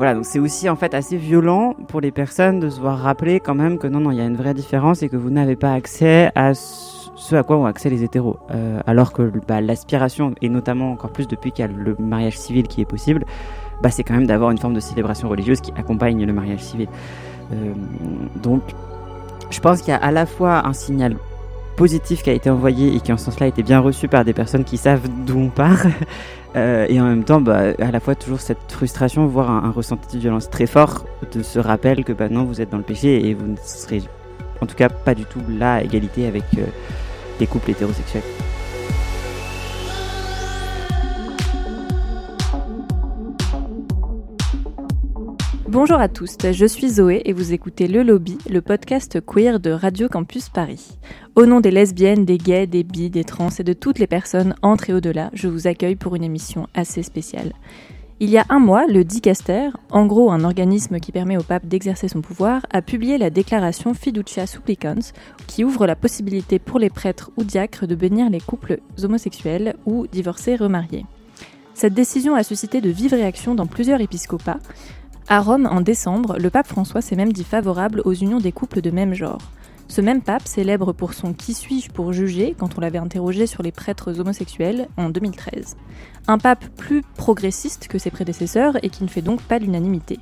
voilà, donc c'est aussi en fait assez violent pour les personnes de se voir rappeler quand même que non, non, il y a une vraie différence et que vous n'avez pas accès à ce à quoi ont accès les hétéros. Euh, alors que bah, l'aspiration, et notamment encore plus depuis qu'il y a le mariage civil qui est possible, bah, c'est quand même d'avoir une forme de célébration religieuse qui accompagne le mariage civil. Euh, donc, je pense qu'il y a à la fois un signal positif qui a été envoyé et qui en ce sens-là a été bien reçu par des personnes qui savent d'où on part. Euh, et en même temps, bah, à la fois toujours cette frustration, voire un, ressenti de violence très fort de ce rappel que bah, non, vous êtes dans le péché et vous ne serez en tout cas pas du tout là à égalité avec euh, les couples hétérosexuels. Bonjour à tous, je suis Zoé et vous écoutez Le Lobby, le podcast queer de Radio Campus Paris. Au nom des lesbiennes, des gays, des bi, des trans et de toutes les personnes entre et au-delà, je vous accueille pour une émission assez spéciale. Il y a un mois, le Dicaster, en gros un organisme qui permet au pape d'exercer son pouvoir, a publié la déclaration Fiducia Supplicans, qui ouvre la possibilité pour les prêtres ou diacres de bénir les couples homosexuels ou divorcés remariés. Cette décision a suscité de vives réactions dans plusieurs épiscopats, à Rome, en décembre, le pape François s'est même dit favorable aux unions des couples de même genre. Ce même pape, célèbre pour son Qui suis-je pour juger? quand on l'avait interrogé sur les prêtres homosexuels en 2013. Un pape plus progressiste que ses prédécesseurs et qui ne fait donc pas l'unanimité.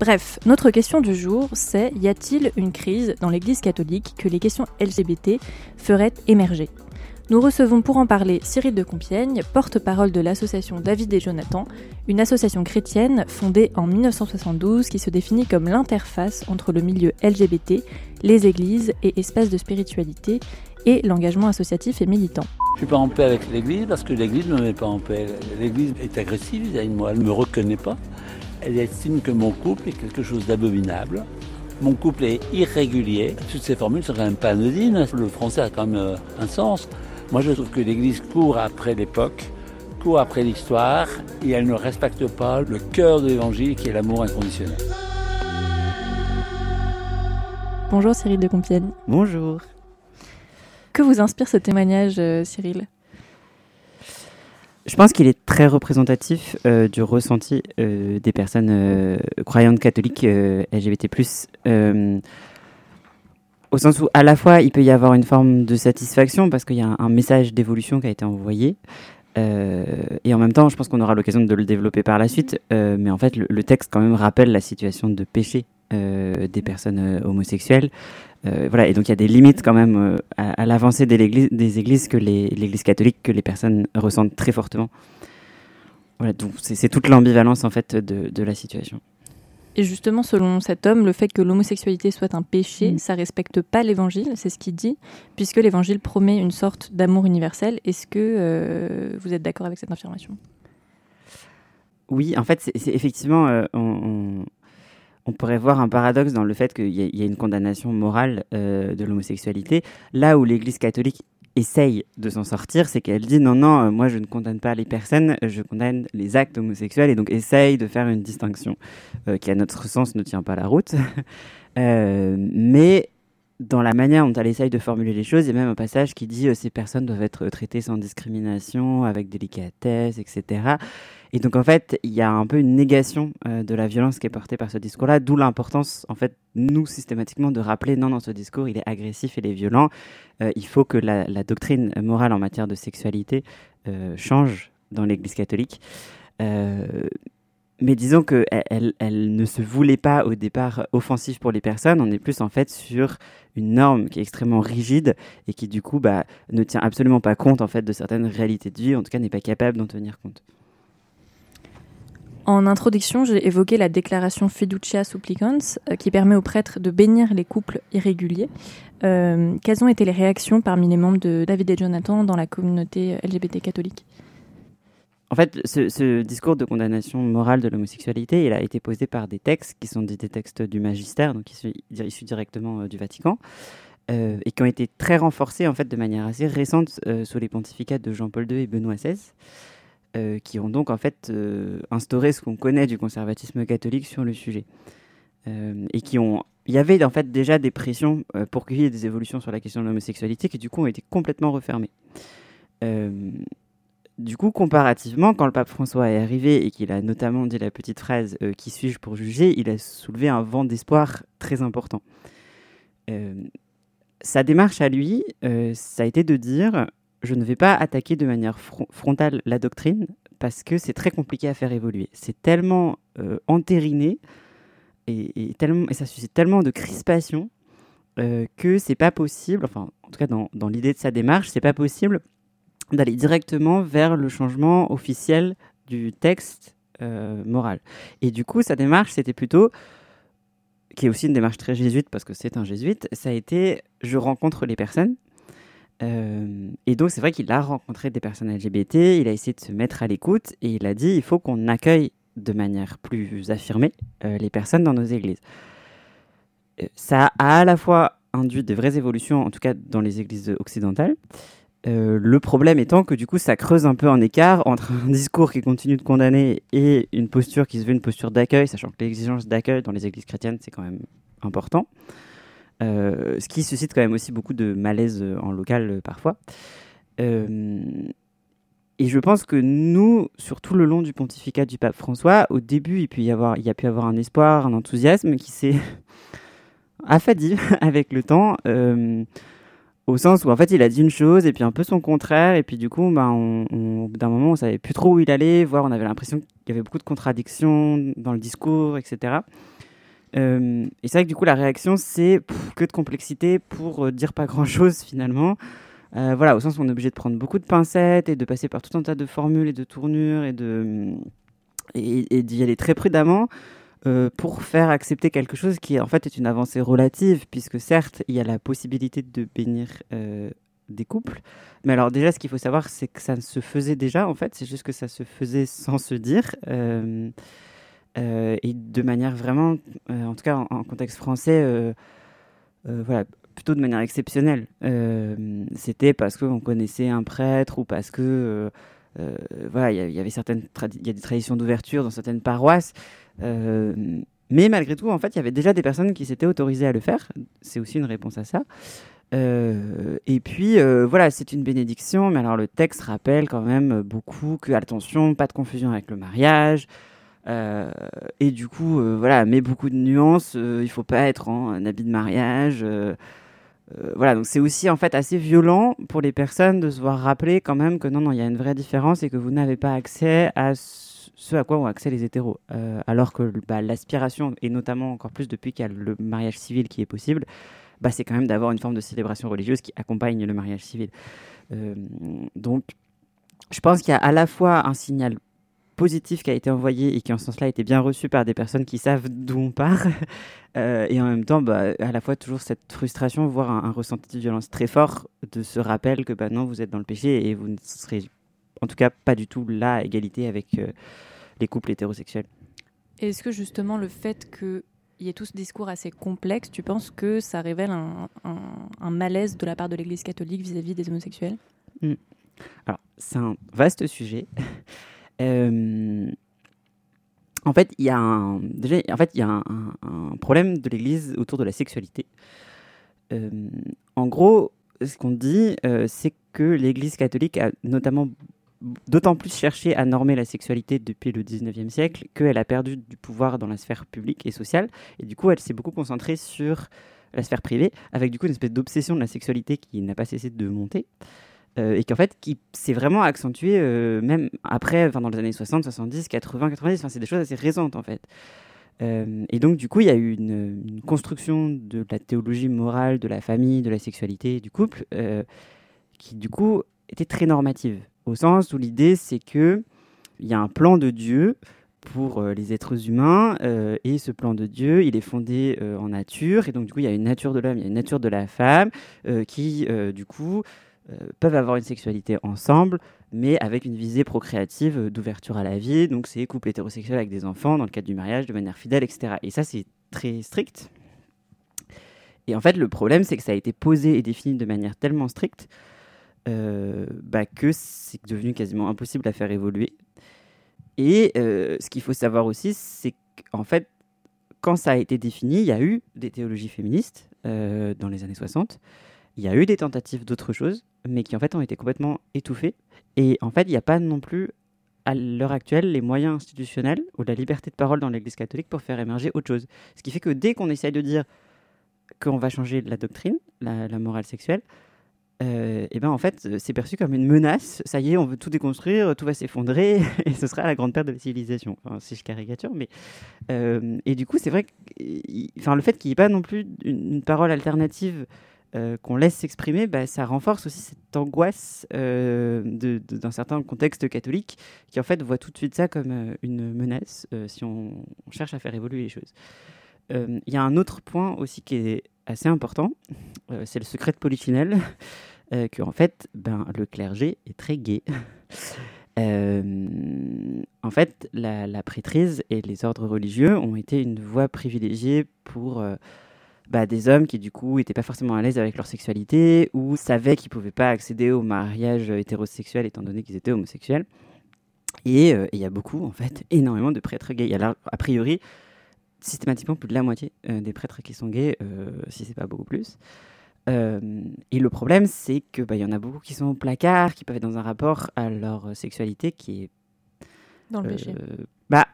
Bref, notre question du jour, c'est y a-t-il une crise dans l'Église catholique que les questions LGBT feraient émerger? Nous recevons pour en parler Cyril de Compiègne, porte-parole de l'association David et Jonathan, une association chrétienne fondée en 1972 qui se définit comme l'interface entre le milieu LGBT, les églises et espaces de spiritualité et l'engagement associatif et militant. Je suis pas en paix avec l'Église parce que l'Église ne me met pas en paix. L'Église est agressive vis-à-vis de moi, elle ne me reconnaît pas. Elle estime que mon couple est quelque chose d'abominable. Mon couple est irrégulier. Toutes ces formules sont quand même pas. Le français a quand même euh, un sens. Moi, je trouve que l'Église court après l'époque, court après l'histoire, et elle ne respecte pas le cœur de l'Évangile qui est l'amour inconditionnel. Bonjour Cyril de Compiègne. Bonjour. Que vous inspire ce témoignage, euh, Cyril? Je pense qu'il est très représentatif euh, du ressenti euh, des personnes croyantes catholiques LGBT+. Au sens où, à la fois, il peut y avoir une forme de satisfaction parce qu'il y a un, message d'évolution qui a été envoyé. Euh, et en même temps, je pense qu'on aura l'occasion de le développer par la suite. Euh, mais en fait, le, texte quand même rappelle la situation de péché euh, des personnes homosexuelles. voilà, et donc il y a des limites quand même à, l'avancée des, églises que l'Église catholique que les personnes ressentent très fortement. Voilà, donc c'est toute l'ambivalence en fait de la situation. Et justement, selon cet homme, le fait que l'homosexualité soit un péché, mm. ça respecte pas l'évangile, c'est ce qu'il dit, puisque l'évangile promet une sorte d'amour universel. Est-ce que euh, vous êtes d'accord avec cette affirmation? Oui, en fait, c'est effectivement, euh, on, pourrait voir un paradoxe dans le fait qu'il y, a une condamnation morale euh, de l'homosexualité, là où l'Église catholique essaye de s'en sortir, c'est qu'elle dit non, non, euh, moi je ne condamne pas les personnes, je condamne les actes homosexuels et donc essaye de faire une distinction euh, qui à notre sens ne tient pas la route. Euh, mais dans la manière dont elle essaye de formuler les choses, il y a même un passage qui dit ces personnes doivent être traitées sans discrimination, avec délicatesse, etc. Et donc en fait, il y a un peu une négation euh, de la violence qui est portée par ce discours-là, d'où l'importance, en fait, nous systématiquement de rappeler non, dans ce discours, il est agressif, il est violent. Euh, il faut que la, doctrine morale en matière de sexualité euh, change dans l'Église catholique. Mais disons qu'elle elle, ne se voulait pas au départ offensive pour les personnes. On est plus en fait sur une norme qui est extrêmement rigide et qui du coup bah, ne tient absolument pas compte en fait de certaines réalités de vie, en tout cas n'est pas capable d'en tenir compte. En introduction, j'ai évoqué la déclaration Fiducia Supplicans, euh, qui permet aux prêtres de bénir les couples irréguliers. Euh, quelles ont été les réactions parmi les membres de David et Jonathan dans la communauté LGBT catholique? En fait, ce, discours de condamnation morale de l'homosexualité, il a été posé par des textes qui sont des, textes du magistère, donc issus, issus directement euh, du Vatican, et qui ont été très renforcés en fait de manière assez récente sous les pontificats de Jean-Paul II et Benoît XVI. Euh, qui ont donc en fait euh, instauré ce qu'on connaît du conservatisme catholique sur le sujet. Euh, et qui ont. Il y avait en fait déjà des pressions pour qu'il y ait des évolutions sur la question de l'homosexualité qui du coup ont été complètement refermées. Du coup, comparativement, quand le pape François est arrivé et qu'il a notamment dit la petite phrase euh, Qui suis-je pour juger il a soulevé un vent d'espoir très important. Euh, sa démarche à lui, euh, ça a été de dire Je ne vais pas attaquer de manière frontale la doctrine parce que c'est très compliqué à faire évoluer. C'est tellement entériné et, tellement, et ça suscite tellement de crispation que c'est pas possible, enfin, en tout cas, dans, dans l'idée de sa démarche, c'est pas possible d'aller directement vers le changement officiel du texte euh, moral. Et du coup, sa démarche, c'était plutôt, qui est aussi une démarche très jésuite parce que c'est un jésuite, ça a été je rencontre les personnes. Euh, et donc, c'est vrai qu'il a rencontré des personnes LGBT, il a essayé de se mettre à l'écoute et il a dit il faut qu'on accueille de manière plus affirmée euh, les personnes dans nos églises. ça a à la fois induit de vraies évolutions, en tout cas dans les églises occidentales, euh, le problème étant que du coup ça creuse un peu en écart entre un discours qui continue de condamner et une posture qui se veut une posture d'accueil, sachant que l'exigence d'accueil dans les églises chrétiennes c'est quand même important. Euh, ce qui suscite quand même aussi beaucoup de malaise en local parfois. Euh, et je pense que nous, sur tout le long du pontificat du pape François, au début, il, y il y a pu y avoir un espoir, un enthousiasme qui s'est affadi avec le temps au sens où en fait il a dit une chose et puis un peu son contraire. Et puis du coup bah, on, d'un moment on savait plus trop où il allait voire on avait l'impression qu'il y avait beaucoup de contradictions dans le discours etc euh, et c'est vrai que du coup la réaction c'est que de complexité pour euh, dire pas grand chose finalement. Euh, voilà au sens où on est obligé de prendre beaucoup de pincettes et de passer par tout un tas de formules et de tournures et de et d'y aller très prudemment euh, pour faire accepter quelque chose qui en fait est une avancée relative, puisque certes, il y a la possibilité de bénir euh, des couples. Mais alors déjà, ce qu'il faut savoir, c'est que ça se faisait déjà, en fait, c'est juste que ça se faisait sans se dire. Euh, et de manière vraiment, en tout cas en, contexte français, voilà, plutôt de manière exceptionnelle. C'était parce qu'on connaissait un prêtre ou parce que voilà, il y, avait certaines, il y a des traditions d'ouverture dans certaines paroisses. Euh, mais malgré tout, en fait, il y avait déjà des personnes qui s'étaient autorisées à le faire. C'est aussi une réponse à ça. Euh, et puis, euh, voilà, c'est une bénédiction, mais alors le texte rappelle quand même beaucoup que, attention, pas de confusion avec le mariage. et du coup, voilà, mais beaucoup de nuances. il faut pas être en habit de mariage. Voilà, donc c'est aussi en fait assez violent pour les personnes de se voir rappeler quand même que non, non, il y a une vraie différence et que vous n'avez pas accès à ce à quoi ont accès les hétéros. Euh, alors que bah, l'aspiration, et notamment encore plus depuis qu'il y a le mariage civil qui est possible, bah, c'est quand même d'avoir une forme de célébration religieuse qui accompagne le mariage civil. Euh, donc, je pense qu'il y a à la fois un signal positif qui a été envoyé et qui en ce sens-là a été bien reçu par des personnes qui savent d'où on part, euh, et en même temps, bah, à la fois toujours cette frustration, voire un, ressenti de violence très fort de ce rappel que bah, non, vous êtes dans le péché et vous ne serez en tout cas pas du tout là à égalité avec les couples hétérosexuels. Est-ce que justement le fait qu'il y ait tout ce discours assez complexe, tu penses que ça révèle un, malaise de la part de l'Église catholique vis-à-vis des homosexuels? Hmm. Alors, c'est un vaste sujet. Euh, en fait, il y a un, déjà, en fait, y a un, problème de l'Église autour de la sexualité. Euh, en gros, ce qu'on dit, euh, c'est que l'Église catholique a notamment d'autant plus cherché à normer la sexualité depuis le 19e siècle qu'elle a perdu du pouvoir dans la sphère publique et sociale. Et du coup, elle s'est beaucoup concentrée sur la sphère privée, avec du coup une espèce d'obsession de la sexualité qui n'a pas cessé de monter. Euh, et qui en fait qui s'est vraiment accentuée euh, même après, dans les années 60, 70, 80, 90, enfin, c'est des choses assez récentes en fait. Euh, et donc du coup il y a eu une, construction de la théologie morale de la famille, de la sexualité, du couple, qui du coup était très normative. Au sens où l'idée c'est que il y a un plan de Dieu pour les êtres humains et ce plan de Dieu il est fondé en nature. Et donc du coup il y a une nature de l'homme il y a une nature de la femme qui du coup peuvent avoir une sexualité ensemble mais avec une visée procréative d'ouverture à la vie donc c'est couple hétérosexuel avec des enfants dans le cadre du mariage de manière fidèle etc et ça c'est très strict et en fait le problème c'est que ça a été posé et défini de manière tellement stricte euh, bah, que c'est devenu quasiment impossible à faire évoluer. Et euh, ce qu'il faut savoir aussi, c'est qu'en fait, quand ça a été défini, il y a eu des théologies féministes euh, dans les années 60. Il y a eu des tentatives d'autres choses, mais qui en fait ont été complètement étouffées Et en fait, il n'y a pas non plus, à l'heure actuelle, les moyens institutionnels ou la liberté de parole dans l'Église catholique pour faire émerger autre chose. Ce qui fait que dès qu'on essaye de dire qu'on va changer la doctrine, la, morale sexuelle, euh, et ben en fait, c'est perçu comme une menace. Ça y est, on veut tout déconstruire, tout va s'effondrer, et ce sera la grande perte de la civilisation. Enfin, si je caricature, mais euh, et du coup, c'est vrai que, enfin, le fait qu'il n'y ait pas non plus une, parole alternative euh, qu'on laisse s'exprimer, bah, ça renforce aussi cette angoisse d'un certain contexte catholique qui en fait voit tout de suite ça comme une menace si on, cherche à faire évoluer les choses. Il y a un autre point aussi qui est assez important, c'est le secret de Polychinelle. Euh, que en fait, ben, le clergé est très. Euh, en fait, la, prêtrise et les ordres religieux ont été une voie privilégiée pour euh, bah, des hommes qui, du coup, n'étaient pas forcément à l'aise avec leur sexualité ou savaient qu'ils ne pouvaient pas accéder au mariage hétérosexuel étant donné qu'ils étaient homosexuels. Et il y a beaucoup, en fait, énormément de prêtres gays. Il y a a priori systématiquement plus de la moitié des prêtres qui sont gays, si c'est pas beaucoup plus. Euh, et le problème, c'est que bah, y en a beaucoup qui sont au placard, qui peuvent être dans un rapport à leur sexualité qui est dans le péché. Euh, bah,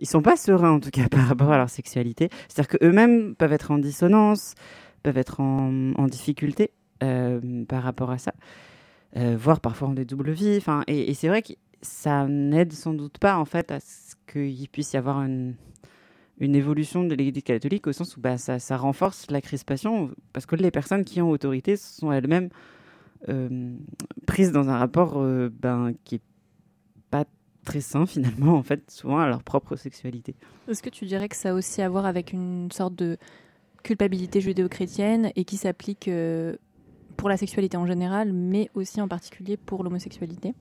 ils sont pas sereins en tout cas par rapport à leur sexualité. C'est-à-dire qu'eux-mêmes peuvent être en dissonance, peuvent être en, difficulté euh, par rapport à ça, voire parfois en des doubles vies. Et, et c'est vrai que ça n'aide sans doute pas en fait à ce qu'il puisse y avoir une évolution de l'Église catholique au sens où bah, ça, renforce la crispation parce que les personnes qui ont autorité sont elles-mêmes euh, prises dans un rapport euh, ben, qui est pas très sain finalement en fait souvent à leur propre sexualité. Est-ce que tu dirais que ça a aussi à voir avec une sorte de culpabilité judéo-chrétienne et qui s'applique euh, pour la sexualité en général mais aussi en particulier pour l'homosexualité?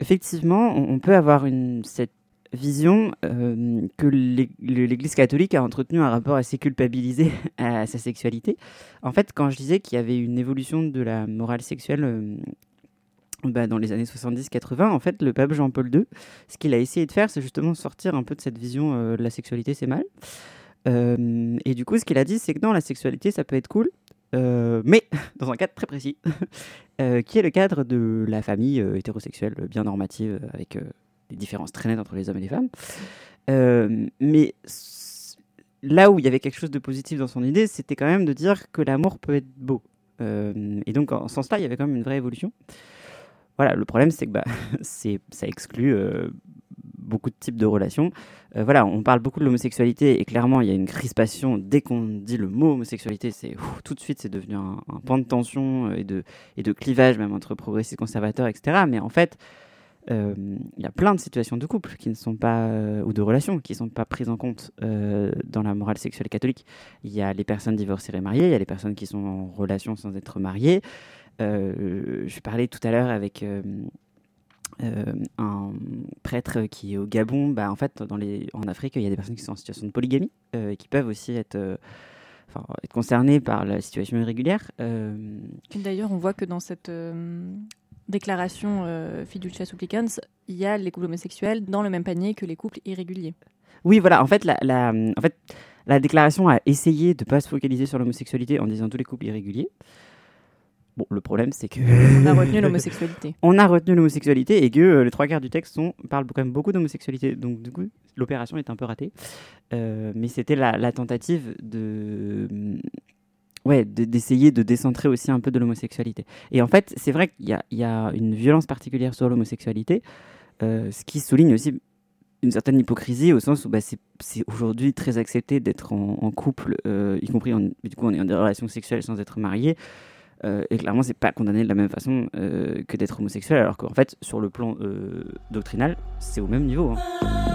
Effectivement, on peut avoir une, cette vision euh, que l'Église catholique a entretenu un rapport assez culpabilisé à sa sexualité. En fait, quand je disais qu'il y avait une évolution de la morale sexuelle euh, bah, dans les années 70-80, en fait, le pape Jean-Paul II, ce qu'il a essayé de faire, c'est justement sortir un peu de cette vision euh, de la sexualité, c'est mal. et du coup, ce qu'il a dit, c'est que non, la sexualité, ça peut être cool, mais dans un cadre très précis, qui est le cadre de la famille hétérosexuelle bien normative, avec des différences très nettes entre les hommes et les femmes. Euh, mais là où il y avait quelque chose de positif dans son idée, c'était quand même de dire que l'amour peut être beau. Euh, et donc, en ce sens-là, il y avait quand même une vraie évolution. Voilà, le problème, c'est que bah, ça exclut euh, beaucoup de types de relations. voilà, on parle beaucoup de l'homosexualité et clairement, il y a une crispation. Dès qu'on dit le mot homosexualité, c'est tout de suite, c'est devenu un, un, point de tension et de, et de clivage, même entre progressistes, conservateurs, etc. Mais en fait, euh, il y a plein de situations de couple qui ne sont pas euh, ou de relations qui ne sont pas prises en compte euh, dans la morale sexuelle catholique. Il y a les personnes divorcées et mariées, il y a les personnes qui sont en relation sans être mariées. Je parlais tout à l'heure avec un prêtre qui est au Gabon. Bah, en fait, dans les, en Afrique, il y a des personnes qui sont en situation de polygamie et qui peuvent aussi être être concernées par la situation irrégulière. D'ailleurs, on voit que dans cette, déclaration euh, fiducia supplicans, il y a les couples homosexuels dans le même panier que les couples irréguliers. Oui, voilà. En fait, la, en fait, la déclaration a essayé de ne pas se focaliser sur l'homosexualité en disant tous les couples irréguliers. Bon, le problème, c'est que. On a retenu l'homosexualité. On a retenu l'homosexualité et que euh, les trois quarts du texte sont, parlent quand même beaucoup d'homosexualité. Donc, du coup, l'opération est un peu ratée. Euh, mais c'était la, la, tentative de ouais, d'essayer de, décentrer aussi un peu de l'homosexualité. Et en fait, c'est vrai qu'il y, y, a une violence particulière sur l'homosexualité, euh, ce qui souligne aussi une certaine hypocrisie au sens où bah, c'est aujourd'hui très accepté d'être en, couple, y compris en, du coup on est en des relations sexuelles sans être marié. Euh, et clairement, c'est pas condamné de la même façon que d'être homosexuel, alors qu'en fait, sur le plan doctrinal, c'est au même niveau. Hein.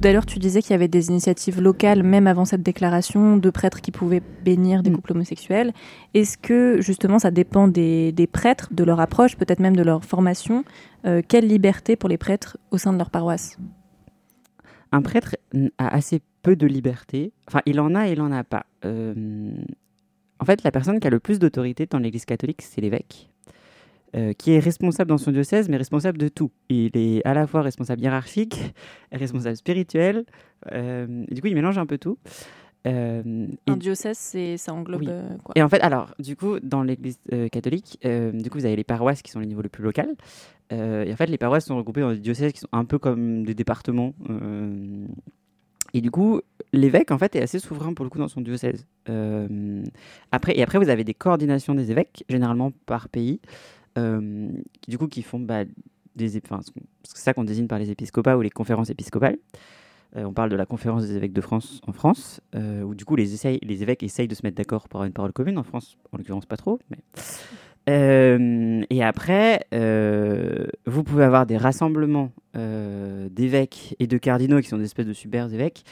Tout à l'heure, tu disais qu'il y avait des initiatives locales, même avant cette déclaration, de prêtres qui pouvaient bénir des mm. couples homosexuels. Est-ce que justement ça dépend des, prêtres, de leur approche, peut-être même de leur formation euh, Quelle liberté pour les prêtres au sein de leur paroisse? Un prêtre a assez peu de liberté. Enfin, il en a et il n'en a pas. Euh, en fait, la personne qui a le plus d'autorité dans l'Église catholique, c'est l'évêque. Euh, qui est responsable dans son diocèse, mais responsable de tout. Il est à la fois responsable hiérarchique, responsable spirituel, euh, du coup, il mélange un peu tout. Euh, un diocèse, ça englobe quoi? Et en fait, alors, du coup, dans l'Église catholique, du coup, vous avez les paroisses qui sont les niveaux le plus local. et en fait, les paroisses sont regroupées dans des diocèses qui sont un peu comme des départements. et du coup, l'évêque, en fait, est assez souverain pour le coup dans son diocèse. après, et après, vous avez des coordinations des évêques, généralement par pays. Euh, du coup, qui font bah, enfin, c'est ça qu'on désigne par les épiscopats ou les conférences épiscopales. Euh, on parle de la conférence des évêques de France en France, euh, où du coup les, évêques essayent de se mettre d'accord pour avoir une parole commune. En France, en l'occurrence, pas trop. Et après, vous pouvez avoir des rassemblements d'évêques et de cardinaux qui sont des espèces de super évêques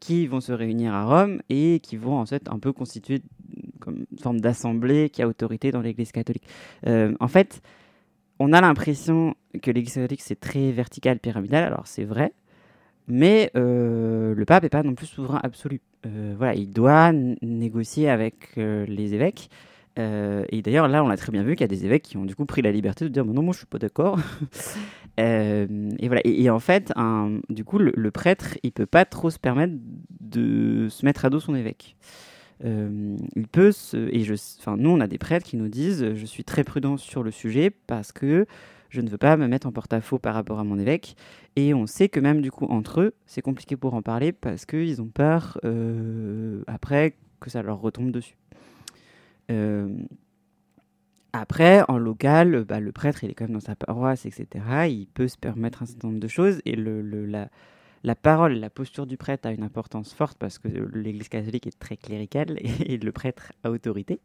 qui vont se réunir à Rome et qui vont en fait un peu constituer comme forme d'assemblée qui a autorité dans l'Église catholique. Euh, en fait, on a l'impression que l'Église catholique c'est très vertical, pyramidal. Alors c'est vrai, mais euh, le pape n'est pas non plus souverain absolu. Euh, voilà, il doit négocier avec les évêques. et d'ailleurs, là, on a très bien vu qu'il y a des évêques qui ont du coup pris la liberté de dire non, moi, je suis pas d'accord. et voilà. Et, en fait, du coup, le, le, prêtre, il peut pas trop se permettre de se mettre à dos son évêque. Euh, il peut et je, enfin, nous on a des prêtres qui nous disent je suis très prudent sur le sujet parce que je ne veux pas me mettre en porte-à-faux par rapport à mon évêque. Et on sait que même du coup entre eux, c'est compliqué pour en parler parce qu'ils ont peur euh, après que ça leur retombe dessus. Euh, après, en local, bah, le prêtre, il est quand même dans sa paroisse, etc. Il peut se permettre un certain nombre de choses. Et le, la, la parole, la posture du prêtre a une importance forte parce que l'Église catholique est très cléricale et, le prêtre a autorité.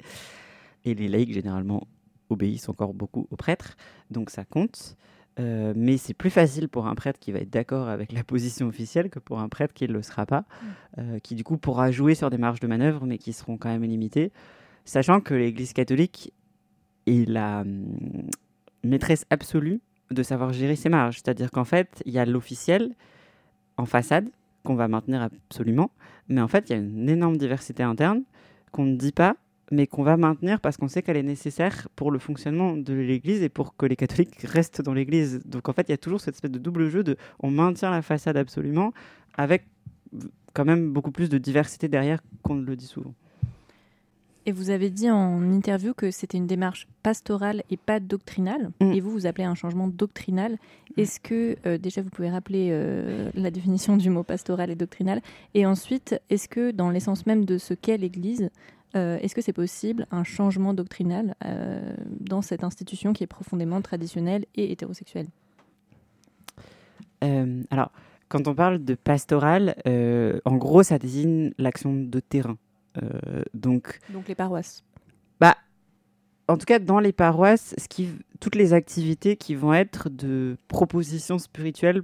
Et les laïcs, généralement, obéissent encore beaucoup au prêtre, donc ça compte. Euh, mais c'est plus facile pour un prêtre qui va être d'accord avec la position officielle que pour un prêtre qui ne le sera pas, mm. euh, qui du coup pourra jouer sur des marges de manœuvre, mais qui seront quand même limitées, sachant que l'Église catholique est la hum, maîtresse absolue de savoir gérer ses marges. C'est-à-dire qu'en fait, il y a l'officiel, en façade qu'on va maintenir absolument. Mais en fait, il y a une énorme diversité interne qu'on ne dit pas, mais qu'on va maintenir parce qu'on sait qu'elle est nécessaire pour le fonctionnement de l'Église et pour que les catholiques restent dans l'Église. Donc en fait, il y a toujours cette espèce de double jeu de on maintient la façade absolument avec quand même beaucoup plus de diversité derrière qu'on ne le dit souvent. Et vous avez dit en interview que c'était une démarche pastorale et pas doctrinale. Mm. Et vous, vous appelez un changement doctrinal. Mm. Est-ce que, euh, déjà, vous pouvez rappeler euh, la définition du mot pastoral et doctrinal? Et ensuite, est-ce que dans l'essence même de ce qu'est l'Église, euh, est-ce que c'est possible un changement doctrinal dans cette institution qui est profondément traditionnelle et hétérosexuelle? Alors, quand on parle de pastoral, en gros, ça désigne l'action de terrain. Euh, donc, donc les paroisses. Bah, en tout cas, dans les paroisses, ce qui, toutes les activités qui vont être de propositions spirituelles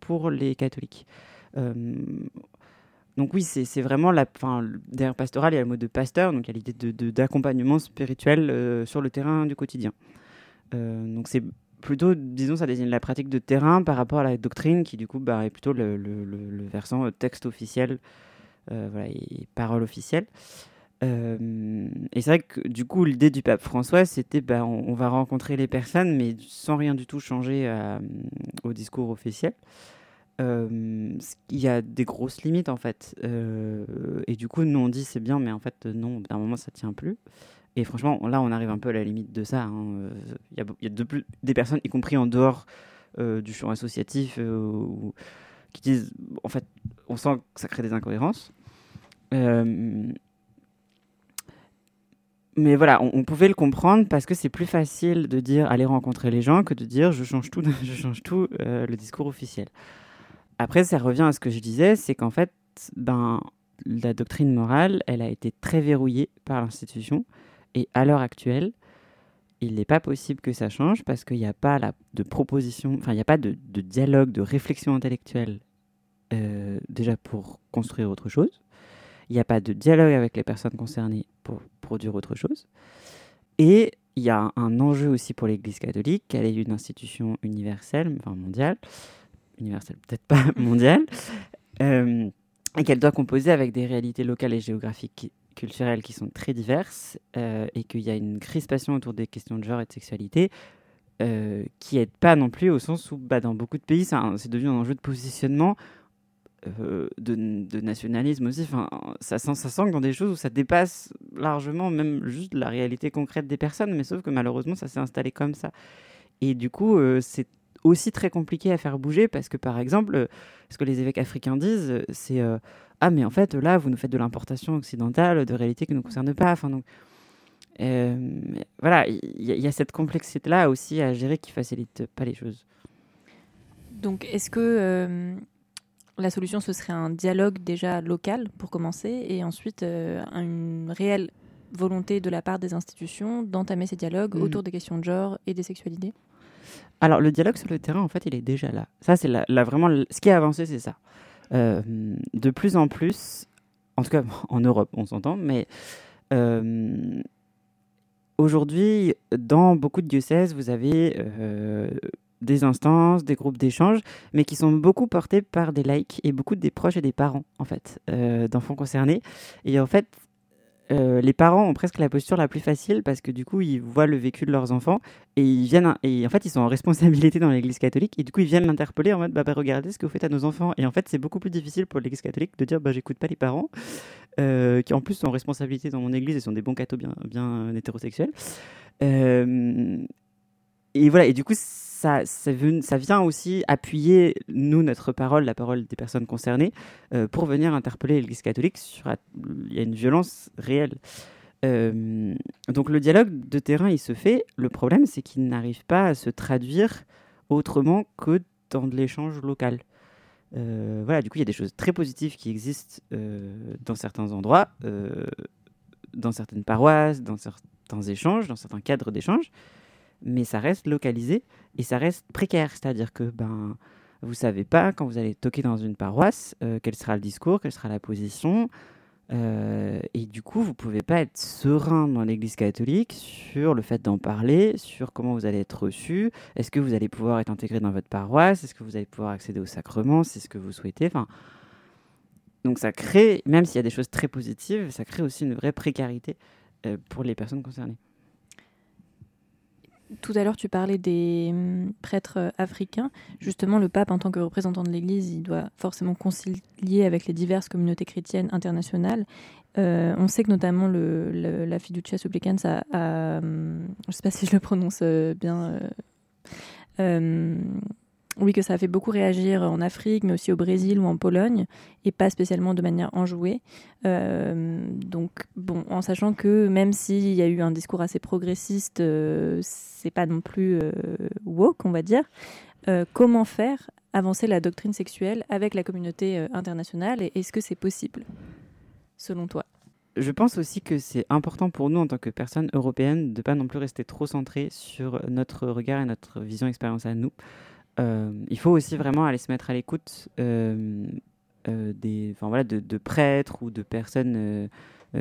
pour les catholiques. Euh, donc oui, c'est vraiment la. Derrière pastoral, il y a le mot de pasteur, donc il y a l'idée d'accompagnement spirituel euh, sur le terrain du quotidien. donc c'est plutôt, disons, ça désigne la pratique de terrain par rapport à la doctrine, qui du coup bah, est plutôt le, le, le versant texte officiel voilà, et parole officielle. Euh, et c'est vrai que du coup, l'idée du pape François, c'était bah, on, va rencontrer les personnes, mais sans rien du tout changer euh, au discours officiel. il y a des grosses limites en fait. et du coup, nous on dit c'est bien, mais en fait, non, d'un moment ça tient plus. Et franchement, là on arrive un peu à la limite de ça. Hein. Il y a, y a de plus, des personnes, y compris en dehors du champ associatif, qui disent en fait, on sent que ça crée des incohérences. Euh, mais voilà, on, pouvait le comprendre parce que c'est plus facile de dire aller rencontrer les gens que de dire je change tout, je change tout euh, le discours officiel. Après, ça revient à ce que je disais, c'est qu'en fait, ben, la doctrine morale, elle a été très verrouillée par l'institution et à l'heure actuelle, il n'est pas possible que ça change parce qu'il n'y a pas de proposition, enfin, il n'y a pas de, dialogue, de réflexion intellectuelle euh, déjà pour construire autre chose. Il n'y a pas de dialogue avec les personnes concernées pour produire autre chose. Et il y a un enjeu aussi pour l'Église catholique, qu'elle est une institution universelle, enfin mondiale, universelle peut-être pas mondiale, euh, et qu'elle doit composer avec des réalités locales et géographiques culturelles qui sont très diverses et qu'il y a une crispation autour des questions de genre et de sexualité qui n'aide pas non plus au sens où bah, dans beaucoup de pays, c'est devenu un enjeu de positionnement euh, de, nationalisme aussi. Enfin, ça, sent, ça sent que dans des choses où ça dépasse largement même juste la réalité concrète des personnes, mais sauf que malheureusement, ça s'est installé comme ça. Et du coup, euh, c'est aussi très compliqué à faire bouger parce que, par exemple, ce que les évêques africains disent, c'est euh, Ah, mais en fait, là, vous nous faites de l'importation occidentale de réalités qui ne nous concernent pas. Enfin, donc, voilà, il y, y, a cette complexité-là aussi à gérer qui facilite pas les choses. Donc, est-ce que la solution, ce serait un dialogue déjà local pour commencer, et ensuite euh, une réelle volonté de la part des institutions d'entamer ces dialogues mm. autour des questions de genre et des sexualités? Alors, le dialogue sur le terrain, en fait, il est déjà là. Ça, c'est la, vraiment ce qui a avancé, c'est ça. Euh, de plus en plus, en tout cas en Europe, on s'entend, mais euh, aujourd'hui, dans beaucoup de diocèses, vous avez des instances, des groupes d'échange, mais qui sont beaucoup portés par des laïcs et beaucoup des proches et des parents, en fait, euh, d'enfants concernés. Et en fait, euh, les parents ont presque la posture la plus facile parce que du coup, ils voient le vécu de leurs enfants et ils viennent, et en fait, ils sont en responsabilité dans l'église catholique et du coup, ils viennent l'interpeller en mode, bah, bah, regardez ce que vous faites à nos enfants. Et en fait, c'est beaucoup plus difficile pour l'église catholique de dire, bah, j'écoute pas les parents, euh, qui en plus sont en responsabilité dans mon église et sont des bons cathos bien, bien hétérosexuels. et voilà, et du coup, ça, vient aussi appuyer, nous, notre parole, la parole des personnes concernées, euh, pour venir interpeller l'Église catholique sur. Il y a une violence réelle. Euh, donc le dialogue de terrain, il se fait. Le problème, c'est qu'il n'arrive pas à se traduire autrement que dans de l'échange local. Euh, voilà, du coup, il y a des choses très positives qui existent dans certains endroits, dans certaines paroisses, dans certains échanges, dans certains cadres d'échange mais ça reste localisé et ça reste précaire. C'est-à-dire que ben, vous savez pas, quand vous allez toquer dans une paroisse, euh, quel sera le discours, quelle sera la position. Euh, et du coup, vous pouvez pas être serein dans l'Église catholique sur le fait d'en parler, sur comment vous allez être reçu. Est-ce que vous allez pouvoir être intégré dans votre paroisse? Est-ce que vous allez pouvoir accéder au sacrement? C'est ce que vous souhaitez? Donc ça crée, même s'il y a des choses très positives, ça crée aussi une vraie précarité euh, pour les personnes concernées. Tout à l'heure, tu parlais des hum, prêtres euh, africains. Justement, le pape, en tant que représentant de l'Église, il doit forcément concilier avec les diverses communautés chrétiennes internationales. Euh, on sait que notamment la fiducia supplicans a, hum, je ne sais pas si je le prononce euh, bien, oui, que ça a fait beaucoup réagir en Afrique, mais aussi au Brésil ou en Pologne, et pas spécialement de manière enjouée. Euh, donc, bon, en sachant que même s'il y a eu un discours assez progressiste, euh, c'est pas non plus euh, woke, on va dire. comment faire avancer la doctrine sexuelle avec la communauté internationale, et est-ce que c'est possible, selon toi? Je pense aussi que c'est important pour nous en tant que personnes européennes de pas non plus rester trop centrés sur notre regard et notre vision expérience à nous. Euh, il faut aussi vraiment aller se mettre à l'écoute euh, euh, des, voilà, de, prêtres ou de personnes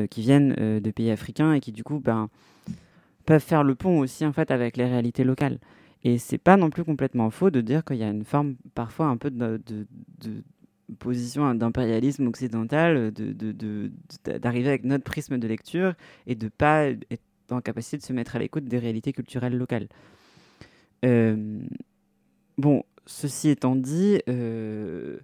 qui viennent de pays africains et qui du coup ben, peuvent faire le pont aussi en fait avec les réalités locales. Et c'est pas non plus complètement faux de dire qu'il y a une forme parfois un peu de, position d'impérialisme occidental, d'arriver avec notre prisme de lecture et de pas être en capacité de se mettre à l'écoute des réalités culturelles locales. Bon, ceci étant dit, euh,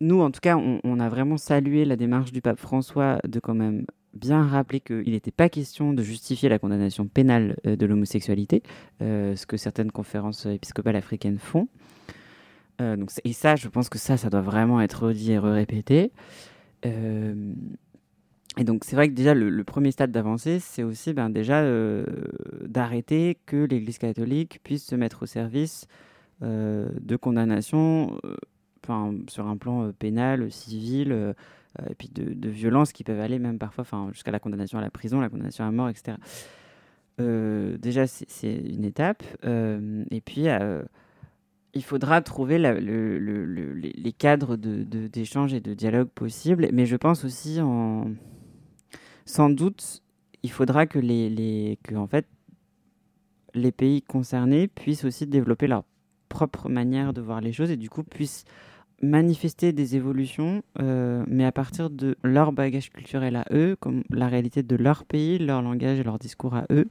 nous, en tout cas, on, a vraiment salué la démarche du pape François de quand même bien rappeler qu'il n'était pas question de justifier la condamnation pénale euh, de l'homosexualité, euh, ce que certaines conférences épiscopales africaines font. et ça, je pense que ça, ça doit vraiment être redit et répété. et donc, c'est vrai que déjà, le, premier stade d'avancée, c'est aussi ben, déjà d'arrêter que l'Église catholique puisse se mettre au service de condamnation euh, enfin, sur un plan euh, pénal, civil, et puis de, de violences qui peuvent aller même parfois jusqu'à la condamnation à la prison, la condamnation à mort, etc. déjà, c'est une étape. et puis, il faudra trouver les cadres d'échange de, et de dialogue possibles. Mais je pense aussi, sans doute, il faudra que, les, que en fait, les pays concernés puissent aussi développer leur propre manière de voir les choses et du coup puissent manifester des évolutions, euh, mais à partir de leur bagage culturel à eux, comme la réalité de leur pays, leur langage et leur discours à eux,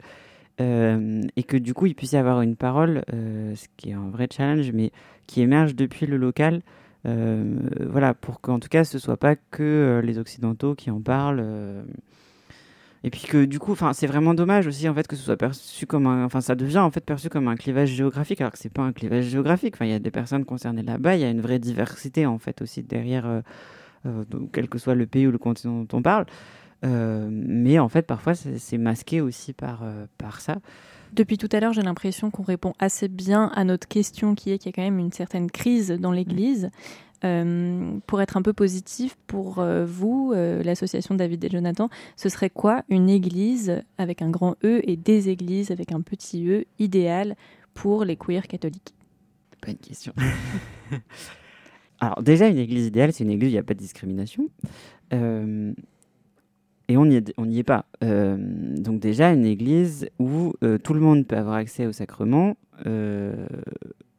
euh, et que du coup il puisse y avoir une parole, euh, ce qui est un vrai challenge, mais qui émerge depuis le local. voilà, pour qu'en tout cas ce soit pas que les occidentaux qui en parlent et puis que du coup, enfin, c'est vraiment dommage aussi en fait que ce soit perçu comme un, enfin, ça devient en fait perçu comme un clivage géographique, alors que c'est pas un clivage géographique. Enfin, il y a des personnes concernées là-bas, il y a une vraie diversité en fait aussi derrière, euh, euh, quel que soit le pays ou le continent dont on parle. Euh, mais en fait, parfois, c'est masqué aussi par, par ça. Depuis tout à l'heure, j'ai l'impression qu'on répond assez bien à notre question qui est qu'il y a quand même une certaine crise dans l'Église. Euh, pour être un peu positif, pour euh, vous, euh, l'association David et Jonathan, ce serait quoi une église avec un grand E et des églises avec un petit E idéal pour les queers catholiques? Une question. Alors déjà, une église idéale, c'est une église où il n'y a pas de discrimination. et on n'y est, pas. donc déjà, une église où tout le monde peut avoir accès au sacrement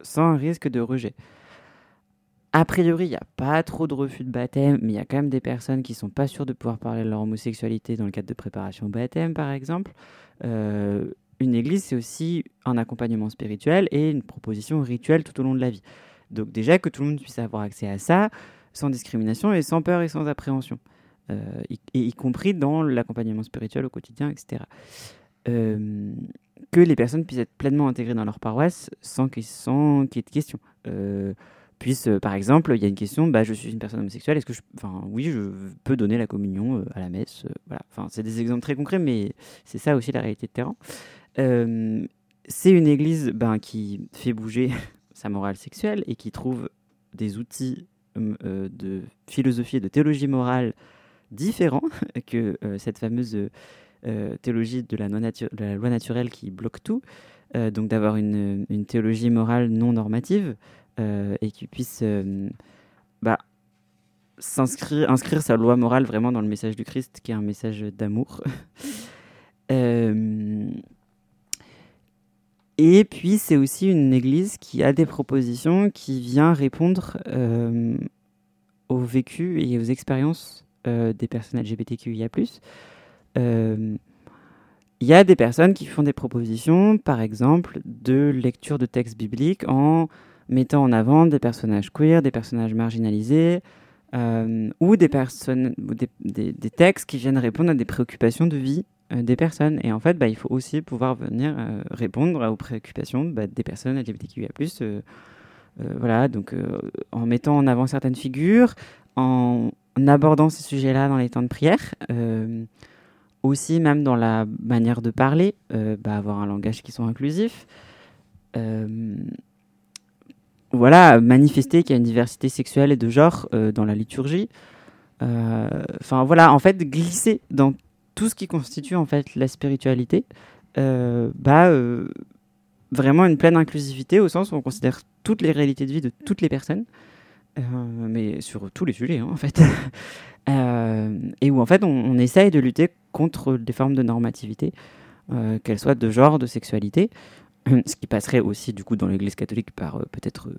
sans risque de rejet. A priori, il n'y a pas trop de refus de baptême, mais il y a quand même des personnes qui sont pas sûres de pouvoir parler de leur homosexualité dans le cadre de préparation au baptême, par exemple. Euh, une église, c'est aussi un accompagnement spirituel et une proposition rituelle tout au long de la vie. Donc déjà que tout le monde puisse avoir accès à ça, sans discrimination et sans peur et sans appréhension, euh, et y compris dans l'accompagnement spirituel au quotidien, etc. Euh, que les personnes puissent être pleinement intégrées dans leur paroisse sans qu'il y ait de questions puisse, euh, par exemple, il y a une question, bah, je suis une personne homosexuelle, est-ce que je, enfin, oui, je peux donner la communion euh, à la messe, euh, voilà. Enfin, c'est des exemples très concrets, mais c'est ça aussi la réalité de terrain. c'est une église ben, qui fait bouger sa morale sexuelle et qui trouve des outils de philosophie et de théologie morale différents que cette fameuse théologie de la, loi naturelle qui bloque tout. donc d'avoir une, théologie morale non normative, et qui puisse euh, bah, s'inscrire, inscrire sa loi morale vraiment dans le message du Christ, qui est un message d'amour. Euh, et puis, c'est aussi une église qui a des propositions, qui vient répondre au vécu et aux expériences des personnes LGBTQIA. Il y a des personnes qui font des propositions, par exemple, de lecture de textes bibliques en mettant en avant des personnages queer, des personnages marginalisés, euh, ou des, textes qui viennent répondre à des préoccupations de vie euh, des personnes. Et en fait, bah, il faut aussi pouvoir venir euh, répondre aux préoccupations bah, des personnes LGBTQIA+. voilà, donc en mettant en avant certaines figures, en, abordant ces sujets-là dans les temps de prière, aussi même dans la manière de parler, bah, avoir un langage qui soit inclusif voilà, manifester qu'il y a une diversité sexuelle et de genre euh, dans la liturgie. Euh, enfin voilà, en fait, glisser dans tout ce qui constitue en fait la spiritualité, euh, bah, vraiment une pleine inclusivité au sens où on considère toutes les réalités de vie de toutes les personnes, mais sur tous les sujets hein, en fait, et où en fait on, on, essaye de lutter contre des formes de normativité, qu'elles soient de genre, de sexualité, ce qui passerait aussi du coup dans l'Église catholique par euh, peut-être euh,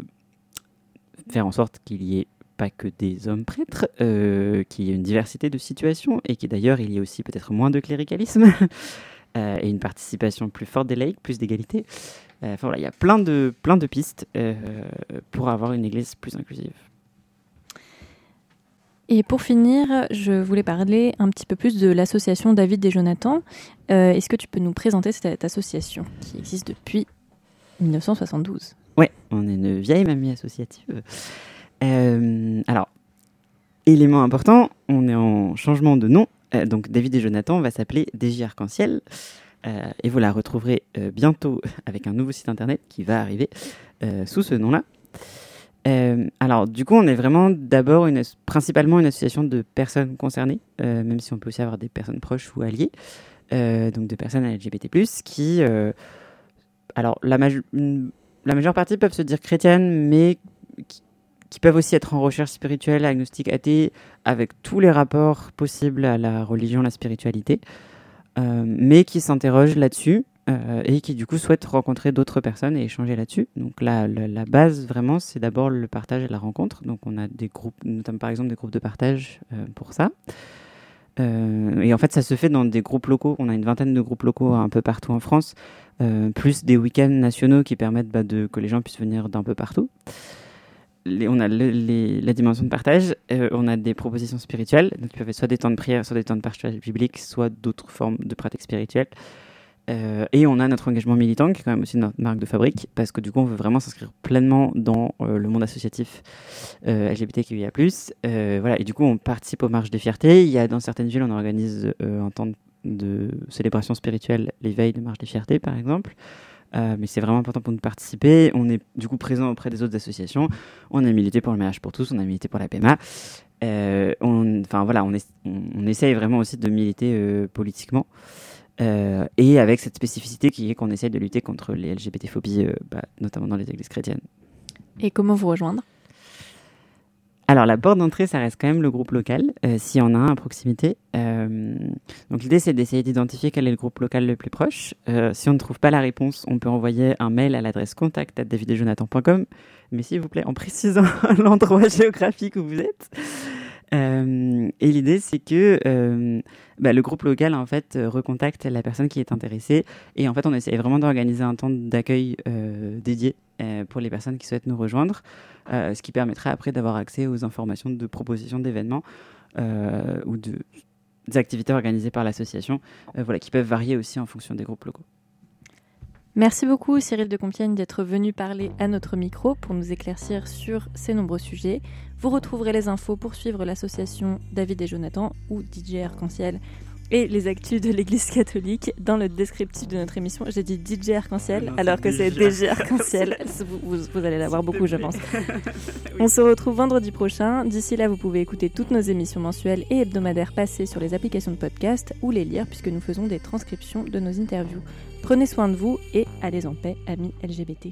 faire en sorte qu'il y ait pas que des hommes prêtres, euh, qu'il y ait une diversité de situations et qu'il d'ailleurs il y ait aussi peut-être moins de cléricalisme et une participation plus forte des laïcs, plus d'égalité. Enfin voilà, il y a plein de, plein de pistes pour avoir une Église plus inclusive. Et pour finir, je voulais parler un petit peu plus de l'association David et Jonathan. Euh, est-ce que tu peux nous présenter cette association qui existe depuis 1972 Oui, on est une vieille mamie associative. Euh, alors, élément important, on est en changement de nom. Euh, donc David et Jonathan va s'appeler DJ Arc-en-Ciel. et vous la retrouverez bientôt avec un nouveau site internet qui va arriver sous ce nom-là. Euh, alors, du coup, on est vraiment d'abord principalement une association de personnes concernées, euh, même si on peut aussi avoir des personnes proches ou alliées, euh, donc de personnes LGBT+, qui, alors, la, la, majeure partie peuvent se dire chrétiennes, mais qui, qui, peuvent aussi être en recherche spirituelle, agnostique, athée, avec tous les rapports possibles à la religion, la spiritualité, mais qui s'interrogent là-dessus, euh, et qui du coup souhaitent rencontrer d'autres personnes et échanger là-dessus. Donc là, la, base vraiment, c'est d'abord le partage et la rencontre. Donc on a des groupes, notamment par exemple des groupes de partage euh, pour ça. Euh, et en fait, ça se fait dans des groupes locaux. On a une vingtaine de groupes locaux un peu partout en France, plus des week-ends nationaux qui permettent bah, que les gens puissent venir d'un peu partout. on a la dimension de partage, on a des propositions spirituelles, donc qui peuvent être soit des temps de prière, soit des temps de partage biblique, soit d'autres formes de pratiques spirituelles. Euh, et on a notre engagement militant, qui est quand même aussi notre marque de fabrique, parce que du coup, on veut vraiment s'inscrire pleinement dans euh, le monde associatif euh, LGBTQIA+. Euh, voilà, et du coup, on participe aux marches des fiertés. Il y a dans certaines villes, on organise un temps de célébration spirituelle, l'éveil de marche des fiertés, par exemple. mais c'est vraiment important pour nous de participer. On est du coup présent auprès des autres associations. On a milité pour le mariage pour tous, on a milité pour la PMA. Enfin voilà, on, essaye vraiment aussi de militer politiquement. Euh, et avec cette spécificité qui est qu'on essaye de lutter contre les LGBT-phobies, euh, bah, notamment dans les églises chrétiennes. Et comment vous rejoindre? Alors la porte d'entrée, ça reste quand même le groupe local, euh, s'il y en a un à proximité. donc l'idée, c'est d'essayer d'identifier quel est le groupe local le plus proche. si on ne trouve pas la réponse, on peut envoyer un mail à l'adresse contact mais s'il vous plaît, en précisant l'endroit géographique où vous êtes. Et l'idée, c'est que bah, le groupe local, en fait, euh, recontacte la personne qui est intéressée. Et en fait, on essaie vraiment d'organiser un temps d'accueil dédié pour les personnes qui souhaitent nous rejoindre, ce qui permettra après d'avoir accès aux informations de propositions d'événements ou de, des activités organisées par l'association, voilà, qui peuvent varier aussi en fonction des groupes locaux. Merci beaucoup Cyril de Compiègne d'être venu parler à notre micro pour nous éclaircir sur ces nombreux sujets. Vous retrouverez les infos pour suivre l'association David et Jonathan ou DJ Arc-en-Ciel et les actus de l'Église catholique dans le descriptif de notre émission. J'ai dit DJ Arc-en-Ciel alors que c'est DJ Arc-en-Ciel. vous, vous, allez l'avoir beaucoup, je pense. On se retrouve vendredi prochain. D'ici là, vous pouvez écouter toutes nos émissions mensuelles et hebdomadaires passées sur les applications de podcast ou les lire puisque nous faisons des transcriptions de nos interviews. Prenez soin de vous et allez en paix, amis LGBT.